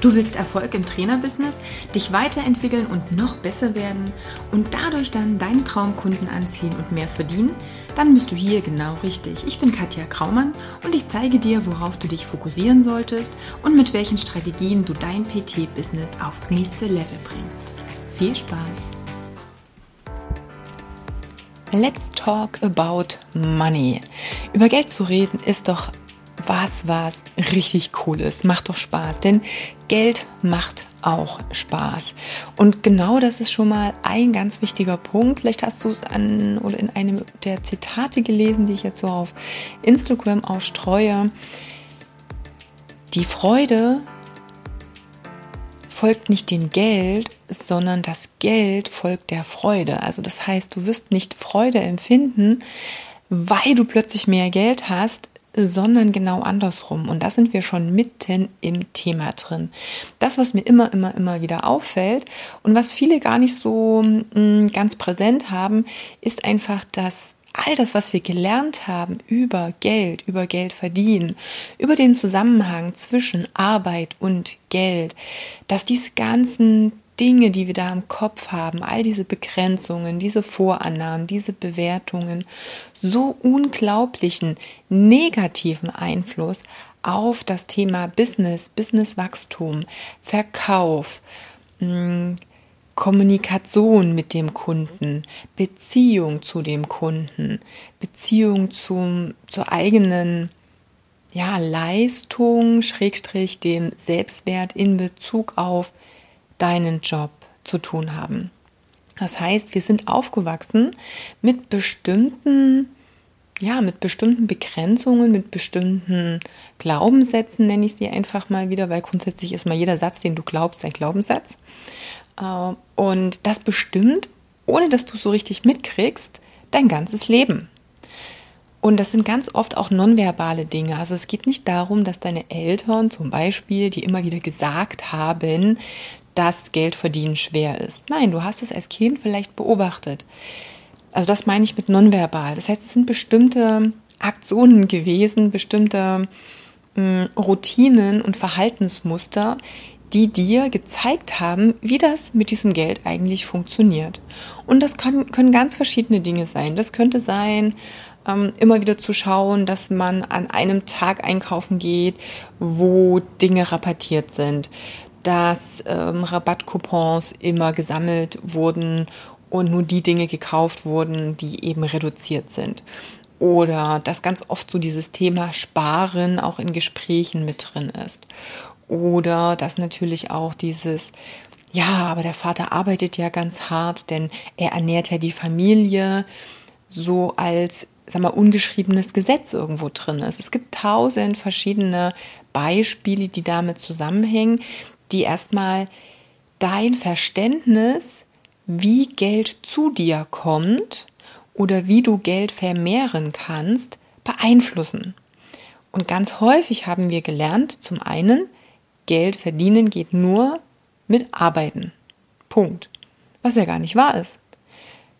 Du willst Erfolg im Trainerbusiness, dich weiterentwickeln und noch besser werden und dadurch dann deine Traumkunden anziehen und mehr verdienen? Dann bist du hier genau richtig. Ich bin Katja Kraumann und ich zeige dir, worauf du dich fokussieren solltest und mit welchen Strategien du dein PT-Business aufs nächste Level bringst. Viel Spaß! Let's talk about money. Über Geld zu reden ist doch was, was richtig cool ist. Macht doch Spaß, denn Geld macht auch Spaß. Und genau das ist schon mal ein ganz wichtiger Punkt. Vielleicht hast du es an oder in einem der Zitate gelesen, die ich jetzt so auf Instagram ausstreue. Die Freude folgt nicht dem Geld, sondern das Geld folgt der Freude. Also das heißt, du wirst nicht Freude empfinden, weil du plötzlich mehr Geld hast, sondern genau andersrum. Und da sind wir schon mitten im Thema drin. Das, was mir immer, immer, immer wieder auffällt und was viele gar nicht so mm, ganz präsent haben, ist einfach, dass all das, was wir gelernt haben über Geld, über Geld verdienen, über den Zusammenhang zwischen Arbeit und Geld, dass diese ganzen Dinge, die wir da im Kopf haben, all diese Begrenzungen, diese Vorannahmen, diese Bewertungen, so unglaublichen negativen Einfluss auf das Thema Business, Businesswachstum, Verkauf, hm, Kommunikation mit dem Kunden, Beziehung zu dem Kunden, Beziehung zum, zur eigenen ja, Leistung, Schrägstrich dem Selbstwert in Bezug auf deinen Job zu tun haben. Das heißt, wir sind aufgewachsen mit bestimmten, ja, mit bestimmten Begrenzungen, mit bestimmten Glaubenssätzen, nenne ich sie einfach mal wieder, weil grundsätzlich ist mal jeder Satz, den du glaubst, ein Glaubenssatz. Äh, und das bestimmt, ohne dass du so richtig mitkriegst, dein ganzes Leben. Und das sind ganz oft auch nonverbale Dinge. Also es geht nicht darum, dass deine Eltern zum Beispiel, die immer wieder gesagt haben, dass Geld verdienen schwer ist. Nein, du hast es als Kind vielleicht beobachtet. Also das meine ich mit nonverbal. Das heißt, es sind bestimmte Aktionen gewesen, bestimmte mh, hm, Routinen und Verhaltensmuster, die dir gezeigt haben, wie das mit diesem Geld eigentlich funktioniert. Und das kann, können ganz verschiedene Dinge sein. Das könnte sein, ähm, immer wieder zu schauen, dass man an einem Tag einkaufen geht, wo Dinge rabattiert sind dass ähm, Rabattcoupons immer gesammelt wurden und nur die Dinge gekauft wurden, die eben reduziert sind. Oder dass ganz oft so dieses Thema Sparen auch in Gesprächen mit drin ist. Oder dass natürlich auch dieses, ja, aber der Vater arbeitet ja ganz hart, denn er ernährt ja die Familie so als, sag mal, ungeschriebenes Gesetz irgendwo drin ist. Es gibt tausend verschiedene Beispiele, die damit zusammenhängen, die erstmal dein Verständnis, wie Geld zu dir kommt oder wie du Geld vermehren kannst, beeinflussen. Und ganz häufig haben wir gelernt, zum einen, Geld verdienen geht nur mit Arbeiten. Punkt. Was ja gar nicht wahr ist.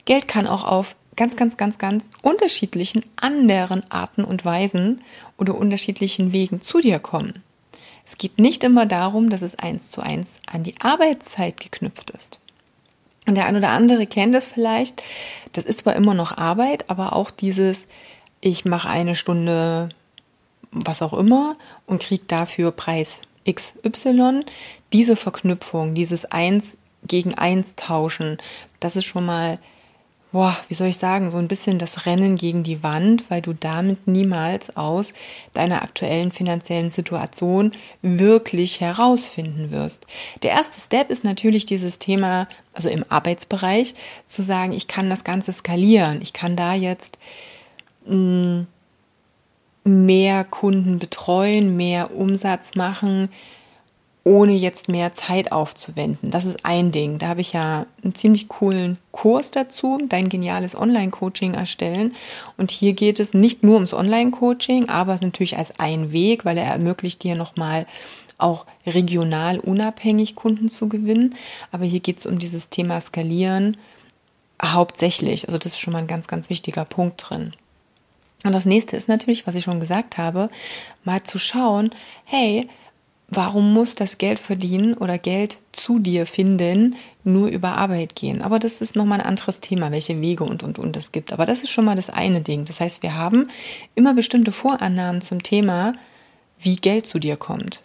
Geld kann auch auf ganz, ganz, ganz, ganz unterschiedlichen anderen Arten und Weisen oder unterschiedlichen Wegen zu dir kommen. Es geht nicht immer darum, dass es eins zu eins an die Arbeitszeit geknüpft ist. Und der ein oder andere kennt es vielleicht. Das ist zwar immer noch Arbeit, aber auch dieses, ich mache eine Stunde was auch immer und kriege dafür Preis XY. Diese Verknüpfung, dieses Eins gegen Eins tauschen, das ist schon mal boah, wie soll ich sagen, so ein bisschen das Rennen gegen die Wand, weil du damit niemals aus deiner aktuellen finanziellen Situation wirklich herausfinden wirst. Der erste Step ist natürlich dieses Thema, also im Arbeitsbereich, zu sagen, ich kann das Ganze skalieren. Ich kann da jetzt mh, mm, mehr Kunden betreuen, mehr Umsatz machen, ohne jetzt mehr Zeit aufzuwenden. Das ist ein Ding. Da habe ich ja einen ziemlich coolen Kurs dazu, dein geniales Online-Coaching erstellen. Und hier geht es nicht nur ums Online-Coaching, aber natürlich als ein Weg, weil er ermöglicht dir nochmal auch regional unabhängig Kunden zu gewinnen. Aber hier geht es um dieses Thema Skalieren hauptsächlich. Also das ist schon mal ein ganz, ganz wichtiger Punkt drin. Und das nächste ist natürlich, was ich schon gesagt habe, mal zu schauen, hey, warum muss das Geld verdienen oder Geld zu dir finden nur über Arbeit gehen? Aber das ist nochmal ein anderes Thema, welche Wege und, und, und es gibt. Aber das ist schon mal das eine Ding. Das heißt, wir haben immer bestimmte Vorannahmen zum Thema, wie Geld zu dir kommt.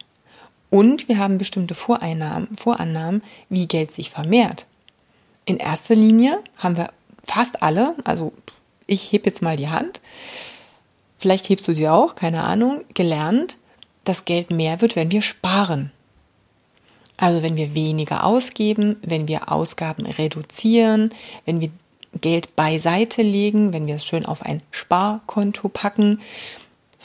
Und wir haben bestimmte Voreinnahmen, Vorannahmen, wie Geld sich vermehrt. In erster Linie haben wir fast alle, also ich heb jetzt mal die Hand, vielleicht hebst du sie auch, keine Ahnung, gelernt, dass Geld mehr wird, wenn wir sparen. Also wenn wir weniger ausgeben, wenn wir Ausgaben reduzieren, wenn wir Geld beiseite legen, wenn wir es schön auf ein Sparkonto packen,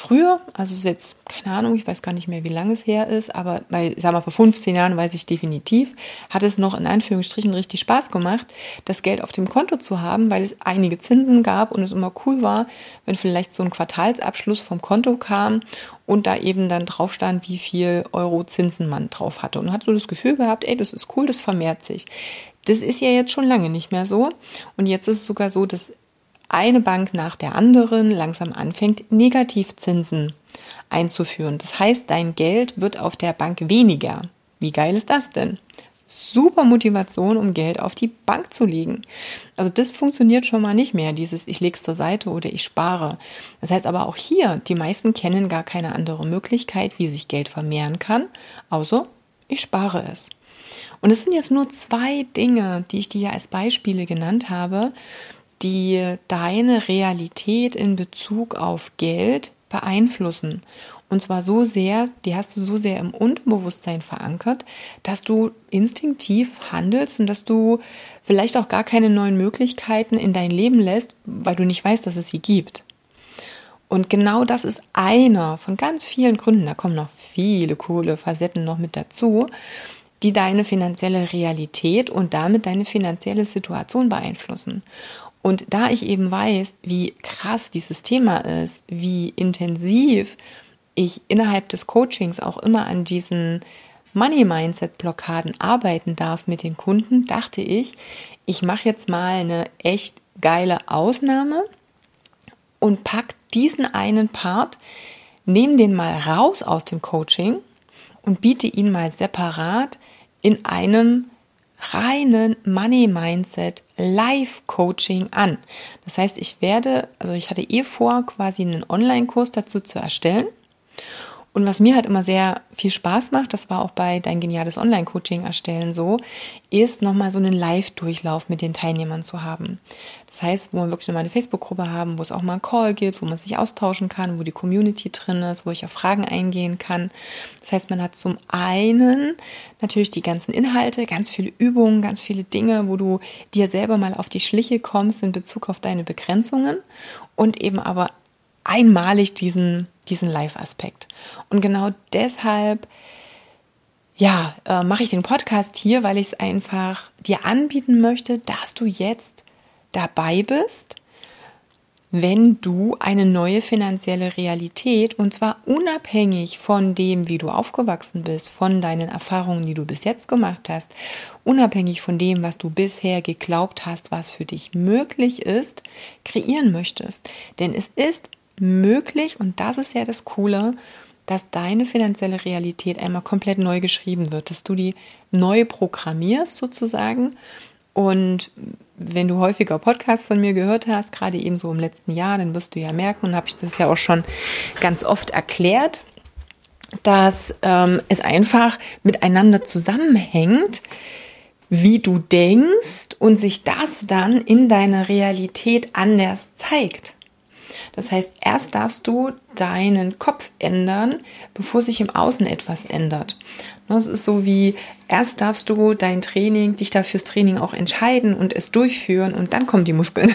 Früher, also ist jetzt, keine Ahnung, ich weiß gar nicht mehr, wie lange es her ist, aber bei, sag mal, vor 15 Jahren weiß ich definitiv, hat es noch in Anführungsstrichen richtig Spaß gemacht, das Geld auf dem Konto zu haben, weil es einige Zinsen gab und es immer cool war, wenn vielleicht so ein Quartalsabschluss vom Konto kam und da eben dann drauf stand, wie viel Euro Zinsen man drauf hatte. Und hat so das Gefühl gehabt, ey, das ist cool, das vermehrt sich. Das ist ja jetzt schon lange nicht mehr so. Und jetzt ist es sogar so, dass eine Bank nach der anderen langsam anfängt, Negativzinsen einzuführen. Das heißt, dein Geld wird auf der Bank weniger. Wie geil ist das denn? Super Motivation, um Geld auf die Bank zu legen. Also das funktioniert schon mal nicht mehr, dieses ich lege es zur Seite oder ich spare. Das heißt aber auch hier, die meisten kennen gar keine andere Möglichkeit, wie sich Geld vermehren kann, außer ich spare es. Und es sind jetzt nur zwei Dinge, die ich dir als Beispiele genannt habe, die deine Realität in Bezug auf Geld beeinflussen. Und zwar so sehr, die hast du so sehr im Unterbewusstsein verankert, dass du instinktiv handelst und dass du vielleicht auch gar keine neuen Möglichkeiten in dein Leben lässt, weil du nicht weißt, dass es sie gibt. Und genau das ist einer von ganz vielen Gründen, da kommen noch viele coole Facetten noch mit dazu, die deine finanzielle Realität und damit deine finanzielle Situation beeinflussen. Und da ich eben weiß, wie krass dieses Thema ist, wie intensiv ich innerhalb des Coachings auch immer an diesen Money-Mindset-Blockaden arbeiten darf mit den Kunden, dachte ich, ich mache jetzt mal eine echt geile Ausnahme und pack diesen einen Part, nehme den mal raus aus dem Coaching und biete ihn mal separat in einem reinen Money Mindset Live Coaching an. Das heißt, ich werde, also ich hatte eh vor, quasi einen Online-Kurs dazu zu erstellen. Und was mir halt immer sehr viel Spaß macht, das war auch bei dein geniales Online-Coaching erstellen so, ist nochmal so einen Live-Durchlauf mit den Teilnehmern zu haben. Das heißt, wo wir wirklich mal eine Facebook-Gruppe haben, wo es auch mal einen Call gibt, wo man sich austauschen kann, wo die Community drin ist, wo ich auf Fragen eingehen kann. Das heißt, man hat zum einen natürlich die ganzen Inhalte, ganz viele Übungen, ganz viele Dinge, wo du dir selber mal auf die Schliche kommst in Bezug auf deine Begrenzungen und eben aber einmalig diesen, diesen Live-Aspekt. Und genau deshalb ja, äh, mache ich den Podcast hier, weil ich es einfach dir anbieten möchte, dass du jetzt dabei bist, wenn du eine neue finanzielle Realität, und zwar unabhängig von dem, wie du aufgewachsen bist, von deinen Erfahrungen, die du bis jetzt gemacht hast, unabhängig von dem, was du bisher geglaubt hast, was für dich möglich ist, kreieren möchtest. Denn es ist möglich, und das ist ja das Coole, dass deine finanzielle Realität einmal komplett neu geschrieben wird, dass du die neu programmierst sozusagen und wenn du häufiger Podcasts von mir gehört hast, gerade eben so im letzten Jahr, dann wirst du ja merken, und habe ich das ja auch schon ganz oft erklärt, dass ähm, es einfach miteinander zusammenhängt, wie du denkst und sich das dann in deiner Realität anders zeigt. Das heißt, erst darfst du deinen Kopf ändern, bevor sich im Außen etwas ändert. Das ist so wie, erst darfst du dein Training, dich da fürs Training auch entscheiden und es durchführen und dann kommen die Muskeln.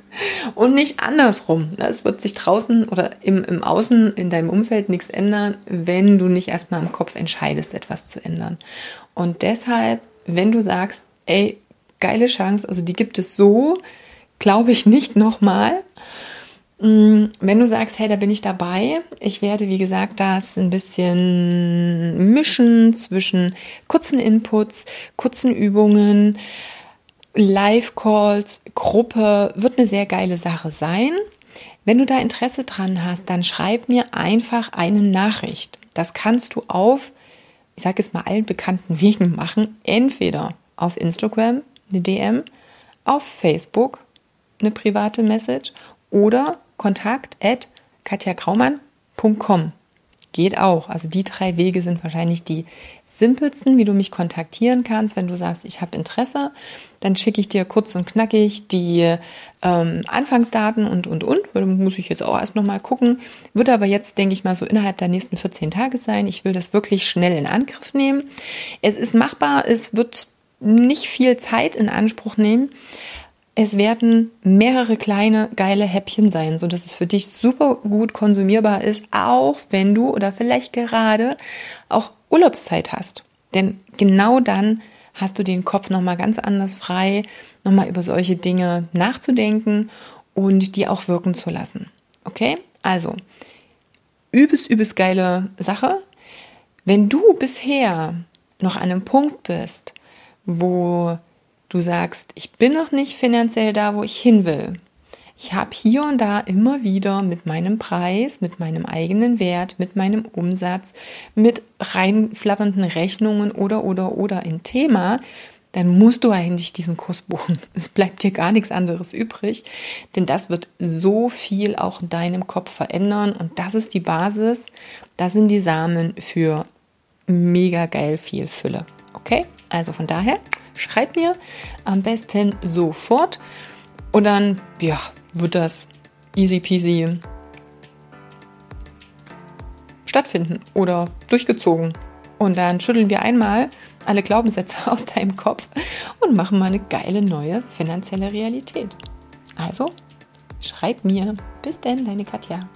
und nicht andersrum. Es wird sich draußen oder im, im Außen, in deinem Umfeld nichts ändern, wenn du nicht erstmal im Kopf entscheidest, etwas zu ändern. Und deshalb, wenn du sagst, ey, geile Chance, also die gibt es so, glaube ich nicht nochmal, wenn du sagst, hey, da bin ich dabei, ich werde, wie gesagt, das ein bisschen mischen zwischen kurzen Inputs, kurzen Übungen, Live-Calls, Gruppe, wird eine sehr geile Sache sein. Wenn du da Interesse dran hast, dann schreib mir einfach eine Nachricht. Das kannst du auf ich sage es mal, allen bekannten Wegen machen. Entweder auf Instagram eine DM, auf Facebook eine private Message oder kontakt at katjakraumann.com. Geht auch. Also die drei Wege sind wahrscheinlich die simpelsten, wie du mich kontaktieren kannst, wenn du sagst, ich habe Interesse, dann schicke ich dir kurz und knackig die ähm, Anfangsdaten und, und, und. Muss ich jetzt auch erst nochmal gucken. Wird aber jetzt, denke ich mal, so innerhalb der nächsten 14 Tage sein. Ich will das wirklich schnell in Angriff nehmen. Es ist machbar, es wird nicht viel Zeit in Anspruch nehmen. Es werden mehrere kleine geile Häppchen sein, so dass es für dich super gut konsumierbar ist, auch wenn du oder vielleicht gerade auch Urlaubszeit hast. Denn genau dann hast du den Kopf nochmal ganz anders frei, nochmal über solche Dinge nachzudenken und die auch wirken zu lassen. Okay? Also, übelst, übelst geile Sache. Wenn du bisher noch an einem Punkt bist, wo du sagst, ich bin noch nicht finanziell da, wo ich hin will. Ich habe hier und da immer wieder mit meinem Preis, mit meinem eigenen Wert, mit meinem Umsatz, mit reinflatternden Rechnungen oder oder oder ein Thema, dann musst du eigentlich diesen Kurs buchen. Es bleibt dir gar nichts anderes übrig, denn das wird so viel auch in deinem Kopf verändern und das ist die Basis, das sind die Samen für mega geil viel Fülle. Okay? Also von daher, schreib mir am besten sofort und dann, ja, wird das easy peasy stattfinden oder durchgezogen. Und dann schütteln wir einmal alle Glaubenssätze aus deinem Kopf und machen mal eine geile neue finanzielle Realität. Also, schreib mir. Bis denn, deine Katja.